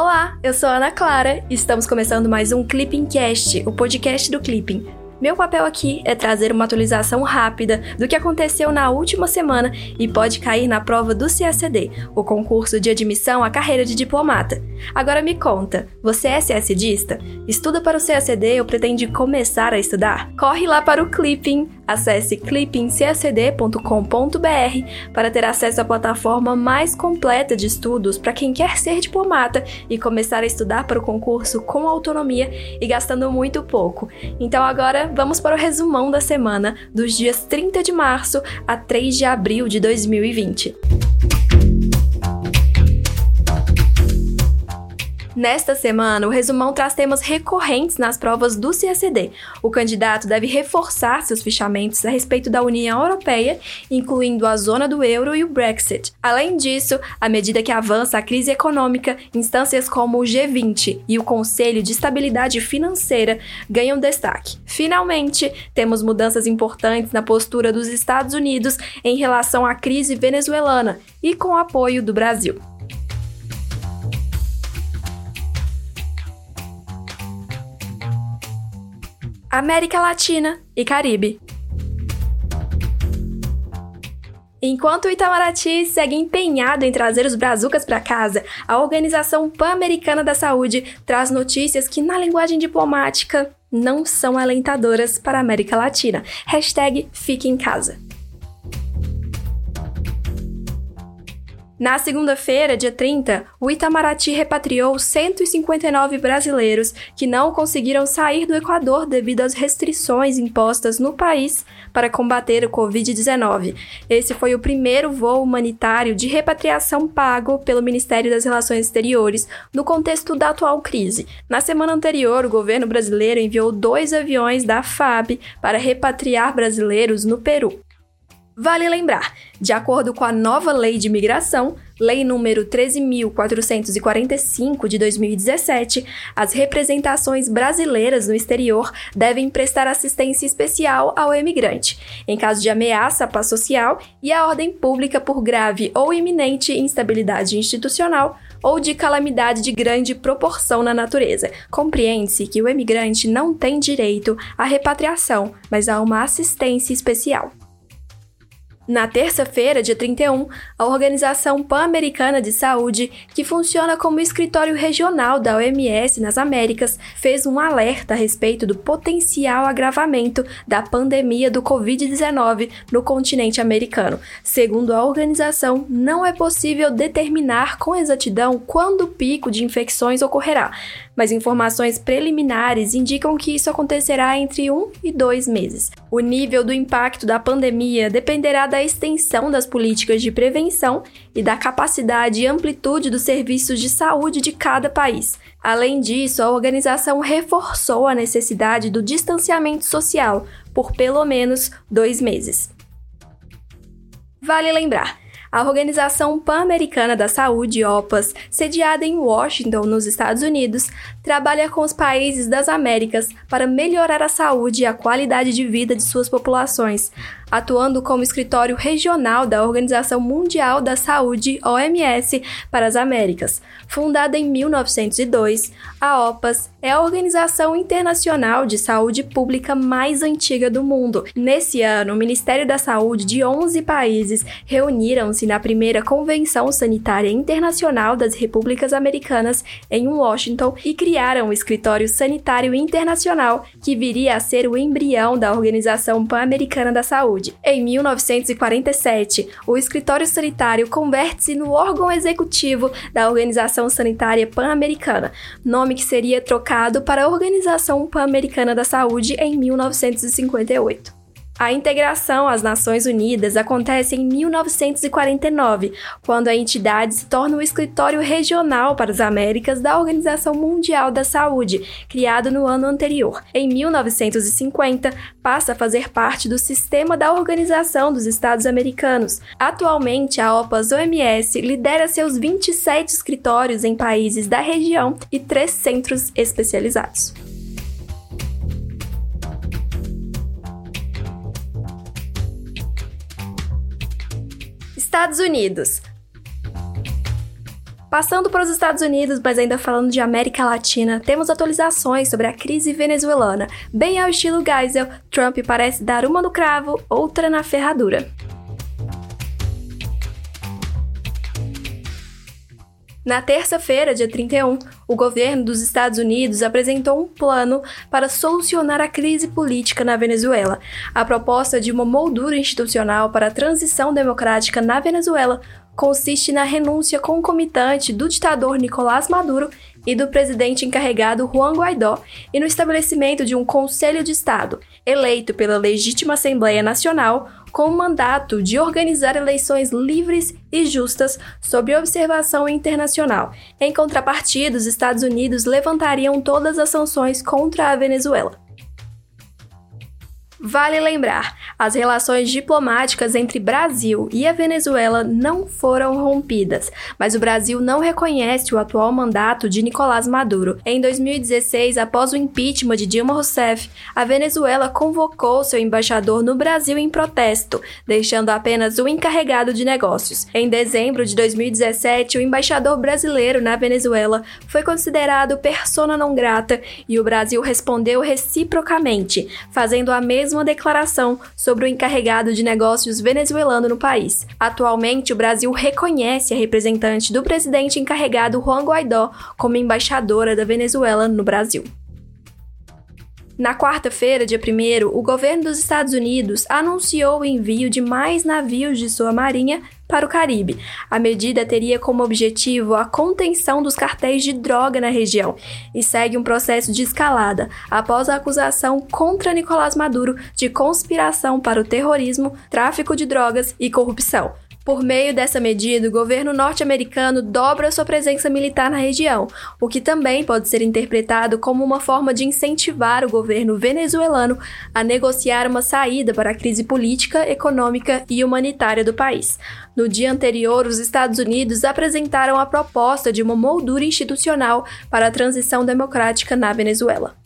Olá, eu sou Ana Clara e estamos começando mais um Clipping Cast, o podcast do Clipping. Meu papel aqui é trazer uma atualização rápida do que aconteceu na última semana e pode cair na prova do CACD, o concurso de admissão à carreira de diplomata. Agora me conta, você é CACDista? Estuda para o CACD ou pretende começar a estudar? Corre lá para o Clipping, acesse clippingcacd.com.br para ter acesso à plataforma mais completa de estudos para quem quer ser diplomata e começar a estudar para o concurso com autonomia e gastando muito pouco. Então agora vamos para o resumão da semana dos dias 30 de março a 3 de abril de 2020. Nesta semana, o resumão traz temas recorrentes nas provas do CACD. O candidato deve reforçar seus fichamentos a respeito da União Europeia, incluindo a zona do euro e o Brexit. Além disso, à medida que avança a crise econômica, instâncias como o G20 e o Conselho de Estabilidade Financeira ganham destaque. Finalmente, temos mudanças importantes na postura dos Estados Unidos em relação à crise venezuelana e com o apoio do Brasil. América Latina e Caribe. Enquanto o Itamaraty segue empenhado em trazer os brazucas para casa, a Organização Pan-Americana da Saúde traz notícias que, na linguagem diplomática, não são alentadoras para a América Latina. Hashtag Fique em Casa. Na segunda-feira, dia 30, o Itamaraty repatriou 159 brasileiros que não conseguiram sair do Equador devido às restrições impostas no país para combater o Covid-19. Esse foi o primeiro voo humanitário de repatriação pago pelo Ministério das Relações Exteriores no contexto da atual crise. Na semana anterior, o governo brasileiro enviou dois aviões da FAB para repatriar brasileiros no Peru. Vale lembrar, de acordo com a nova Lei de Imigração, Lei número 13.445 de 2017, as representações brasileiras no exterior devem prestar assistência especial ao emigrante, em caso de ameaça à paz social e à ordem pública por grave ou iminente instabilidade institucional ou de calamidade de grande proporção na natureza. Compreende-se que o emigrante não tem direito à repatriação, mas a uma assistência especial. Na terça-feira, dia 31, a Organização Pan-Americana de Saúde, que funciona como escritório regional da OMS nas Américas, fez um alerta a respeito do potencial agravamento da pandemia do Covid-19 no continente americano. Segundo a organização, não é possível determinar com exatidão quando o pico de infecções ocorrerá, mas informações preliminares indicam que isso acontecerá entre um e dois meses. O nível do impacto da pandemia dependerá da extensão das políticas de prevenção e da capacidade e amplitude dos serviços de saúde de cada país. Além disso, a organização reforçou a necessidade do distanciamento social por pelo menos dois meses. Vale lembrar a Organização Pan-Americana da Saúde, OPAS, sediada em Washington, nos Estados Unidos, trabalha com os países das Américas para melhorar a saúde e a qualidade de vida de suas populações, atuando como escritório regional da Organização Mundial da Saúde, OMS, para as Américas. Fundada em 1902, a OPAS é a organização internacional de saúde pública mais antiga do mundo. Nesse ano, o Ministério da Saúde de 11 países reuniram-se na primeira Convenção Sanitária Internacional das Repúblicas Americanas em Washington e criaram o Escritório Sanitário Internacional, que viria a ser o embrião da Organização Pan-Americana da Saúde. Em 1947, o Escritório Sanitário converte-se no órgão executivo da Organização Sanitária Pan-Americana, nome que seria trocado para a Organização Pan-Americana da Saúde em 1958. A integração às Nações Unidas acontece em 1949, quando a entidade se torna o escritório regional para as Américas da Organização Mundial da Saúde, criado no ano anterior. Em 1950, passa a fazer parte do sistema da Organização dos Estados Americanos. Atualmente, a OPAS-OMS lidera seus 27 escritórios em países da região e três centros especializados. Estados Unidos. Passando para os Estados Unidos, mas ainda falando de América Latina, temos atualizações sobre a crise venezuelana. Bem ao estilo Geisel, Trump parece dar uma no cravo, outra na ferradura. Na terça-feira, dia 31, o governo dos Estados Unidos apresentou um plano para solucionar a crise política na Venezuela. A proposta de uma moldura institucional para a transição democrática na Venezuela consiste na renúncia concomitante do ditador Nicolás Maduro e do presidente encarregado Juan Guaidó e no estabelecimento de um Conselho de Estado, eleito pela legítima Assembleia Nacional, com o mandato de organizar eleições livres e justas sob observação internacional. Em contrapartida, os Estados Unidos levantariam todas as sanções contra a Venezuela. Vale lembrar, as relações diplomáticas entre Brasil e a Venezuela não foram rompidas, mas o Brasil não reconhece o atual mandato de Nicolás Maduro. Em 2016, após o impeachment de Dilma Rousseff, a Venezuela convocou seu embaixador no Brasil em protesto, deixando apenas o encarregado de negócios. Em dezembro de 2017, o embaixador brasileiro na Venezuela foi considerado persona non grata e o Brasil respondeu reciprocamente, fazendo a mesma uma declaração sobre o encarregado de negócios venezuelano no país. Atualmente, o Brasil reconhece a representante do presidente encarregado Juan Guaidó como embaixadora da Venezuela no Brasil. Na quarta-feira, dia 1, o governo dos Estados Unidos anunciou o envio de mais navios de sua marinha para o Caribe. A medida teria como objetivo a contenção dos cartéis de droga na região e segue um processo de escalada após a acusação contra Nicolás Maduro de conspiração para o terrorismo, tráfico de drogas e corrupção. Por meio dessa medida, o governo norte-americano dobra sua presença militar na região, o que também pode ser interpretado como uma forma de incentivar o governo venezuelano a negociar uma saída para a crise política, econômica e humanitária do país. No dia anterior, os Estados Unidos apresentaram a proposta de uma moldura institucional para a transição democrática na Venezuela.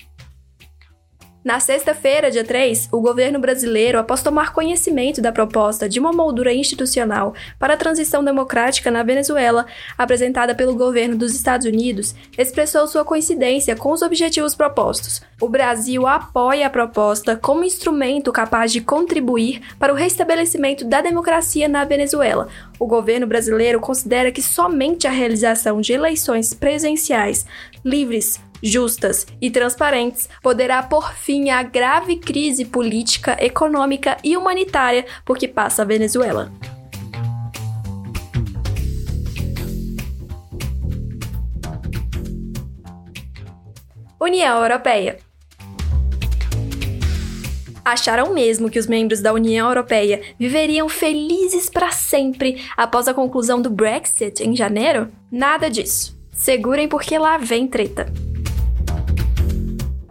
Na sexta-feira, dia 3, o governo brasileiro, após tomar conhecimento da proposta de uma moldura institucional para a transição democrática na Venezuela, apresentada pelo governo dos Estados Unidos, expressou sua coincidência com os objetivos propostos. O Brasil apoia a proposta como instrumento capaz de contribuir para o restabelecimento da democracia na Venezuela. O governo brasileiro considera que somente a realização de eleições presenciais, livres, justas e transparentes, poderá pôr fim à grave crise política, econômica e humanitária por que passa a Venezuela. União Europeia Acharam mesmo que os membros da União Europeia viveriam felizes para sempre após a conclusão do Brexit em janeiro? Nada disso. Segurem porque lá vem treta.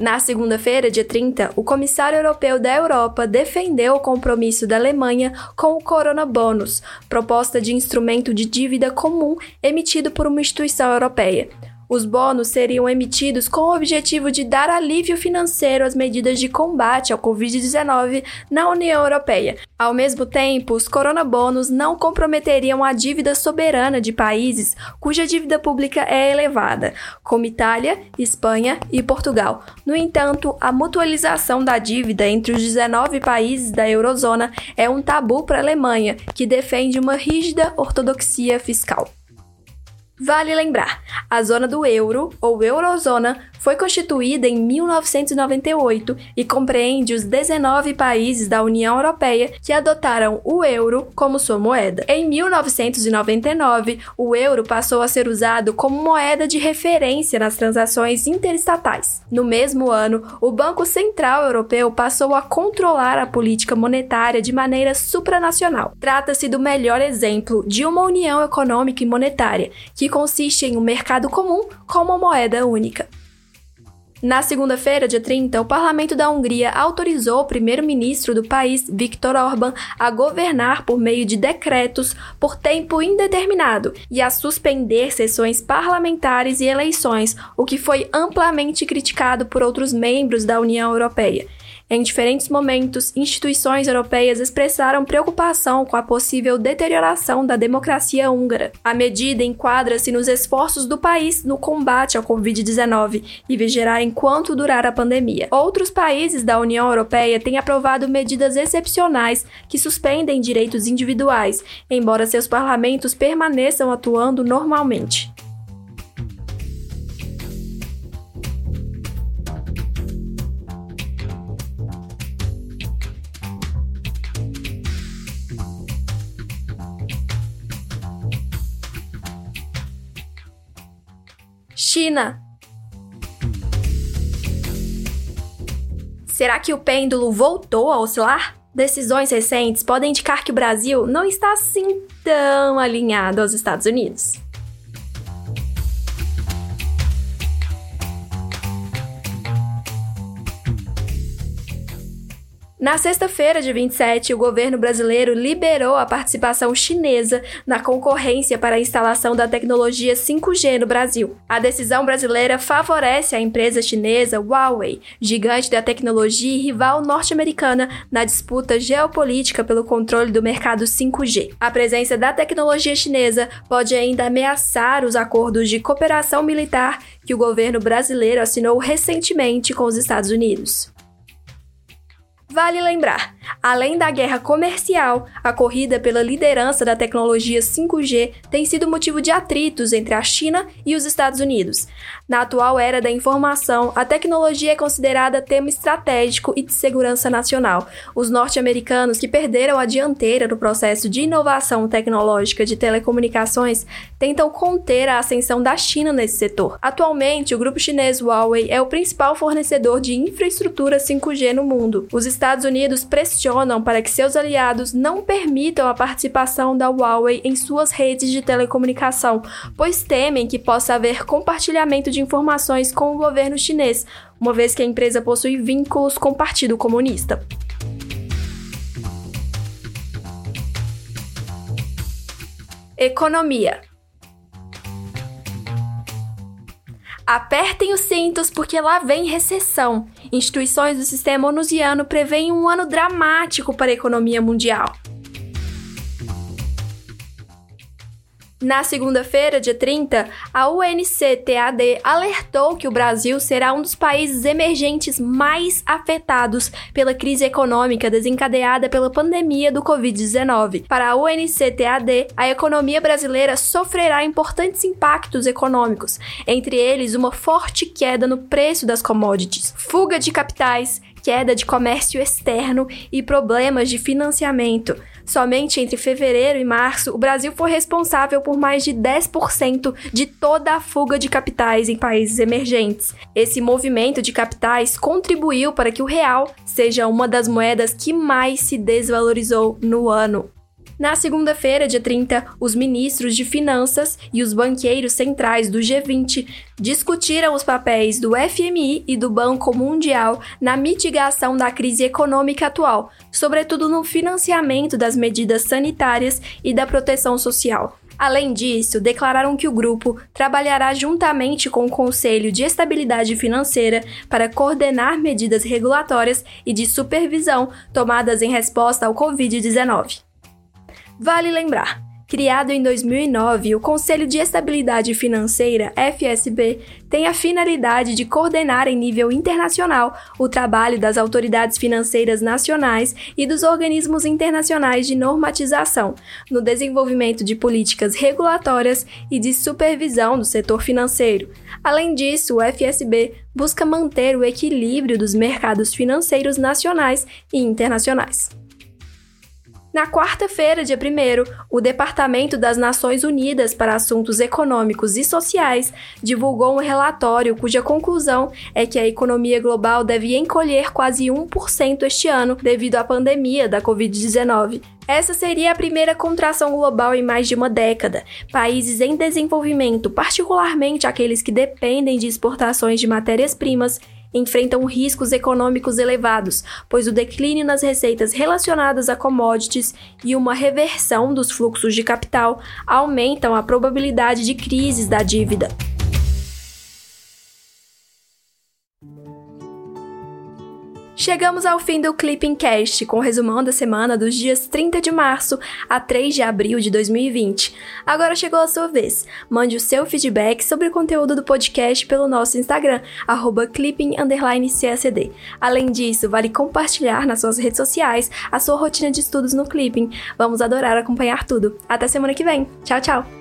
Na segunda-feira, dia 30, o comissário europeu da Europa defendeu o compromisso da Alemanha com o Corona Bonus, proposta de instrumento de dívida comum emitido por uma instituição europeia. Os bônus seriam emitidos com o objetivo de dar alívio financeiro às medidas de combate ao Covid-19 na União Europeia. Ao mesmo tempo, os coronabônus não comprometeriam a dívida soberana de países cuja dívida pública é elevada, como Itália, Espanha e Portugal. No entanto, a mutualização da dívida entre os 19 países da eurozona é um tabu para a Alemanha, que defende uma rígida ortodoxia fiscal. Vale lembrar, a zona do euro, ou eurozona, foi constituída em 1998 e compreende os 19 países da União Europeia que adotaram o euro como sua moeda. Em 1999, o euro passou a ser usado como moeda de referência nas transações interestatais. No mesmo ano, o Banco Central Europeu passou a controlar a política monetária de maneira supranacional. Trata-se do melhor exemplo de uma união econômica e monetária, que consiste em um mercado comum com uma moeda única. Na segunda-feira, dia 30, o parlamento da Hungria autorizou o primeiro-ministro do país, Viktor Orbán, a governar por meio de decretos por tempo indeterminado e a suspender sessões parlamentares e eleições, o que foi amplamente criticado por outros membros da União Europeia. Em diferentes momentos, instituições europeias expressaram preocupação com a possível deterioração da democracia húngara. A medida enquadra-se nos esforços do país no combate ao Covid-19 e vigiará enquanto durar a pandemia. Outros países da União Europeia têm aprovado medidas excepcionais que suspendem direitos individuais, embora seus parlamentos permaneçam atuando normalmente. China. Será que o pêndulo voltou a oscilar? Decisões recentes podem indicar que o Brasil não está assim tão alinhado aos Estados Unidos. Na sexta-feira, de 27, o governo brasileiro liberou a participação chinesa na concorrência para a instalação da tecnologia 5G no Brasil. A decisão brasileira favorece a empresa chinesa Huawei, gigante da tecnologia e rival norte-americana na disputa geopolítica pelo controle do mercado 5G. A presença da tecnologia chinesa pode ainda ameaçar os acordos de cooperação militar que o governo brasileiro assinou recentemente com os Estados Unidos. Vale lembrar, além da guerra comercial, a corrida pela liderança da tecnologia 5G tem sido motivo de atritos entre a China e os Estados Unidos. Na atual era da informação, a tecnologia é considerada tema estratégico e de segurança nacional. Os norte-americanos, que perderam a dianteira no processo de inovação tecnológica de telecomunicações, tentam conter a ascensão da China nesse setor. Atualmente, o grupo chinês Huawei é o principal fornecedor de infraestrutura 5G no mundo. Os Estados Unidos pressionam para que seus aliados não permitam a participação da Huawei em suas redes de telecomunicação, pois temem que possa haver compartilhamento de informações com o governo chinês, uma vez que a empresa possui vínculos com o Partido Comunista. Economia. Apertem os cintos porque lá vem recessão. Instituições do sistema onusiano preveem um ano dramático para a economia mundial. Na segunda-feira, dia 30, a UNCTAD alertou que o Brasil será um dos países emergentes mais afetados pela crise econômica desencadeada pela pandemia do Covid-19. Para a UNCTAD, a economia brasileira sofrerá importantes impactos econômicos, entre eles uma forte queda no preço das commodities, fuga de capitais, queda de comércio externo e problemas de financiamento. Somente entre fevereiro e março, o Brasil foi responsável por mais de 10% de toda a fuga de capitais em países emergentes. Esse movimento de capitais contribuiu para que o real seja uma das moedas que mais se desvalorizou no ano. Na segunda-feira, dia 30, os ministros de Finanças e os banqueiros centrais do G20 discutiram os papéis do FMI e do Banco Mundial na mitigação da crise econômica atual, sobretudo no financiamento das medidas sanitárias e da proteção social. Além disso, declararam que o grupo trabalhará juntamente com o Conselho de Estabilidade Financeira para coordenar medidas regulatórias e de supervisão tomadas em resposta ao Covid-19. Vale lembrar, criado em 2009, o Conselho de Estabilidade Financeira, FSB, tem a finalidade de coordenar em nível internacional o trabalho das autoridades financeiras nacionais e dos organismos internacionais de normatização no desenvolvimento de políticas regulatórias e de supervisão do setor financeiro. Além disso, o FSB busca manter o equilíbrio dos mercados financeiros nacionais e internacionais. Na quarta-feira, dia 1, o Departamento das Nações Unidas para Assuntos Econômicos e Sociais divulgou um relatório cuja conclusão é que a economia global deve encolher quase 1% este ano devido à pandemia da Covid-19. Essa seria a primeira contração global em mais de uma década. Países em desenvolvimento, particularmente aqueles que dependem de exportações de matérias-primas, enfrentam riscos econômicos elevados, pois o declínio nas receitas relacionadas a commodities e uma reversão dos fluxos de capital aumentam a probabilidade de crises da dívida. Chegamos ao fim do Clipping Cast, com o resumão da semana dos dias 30 de março a 3 de abril de 2020. Agora chegou a sua vez. Mande o seu feedback sobre o conteúdo do podcast pelo nosso Instagram, clipping_csd. Além disso, vale compartilhar nas suas redes sociais a sua rotina de estudos no Clipping. Vamos adorar acompanhar tudo. Até semana que vem. Tchau, tchau!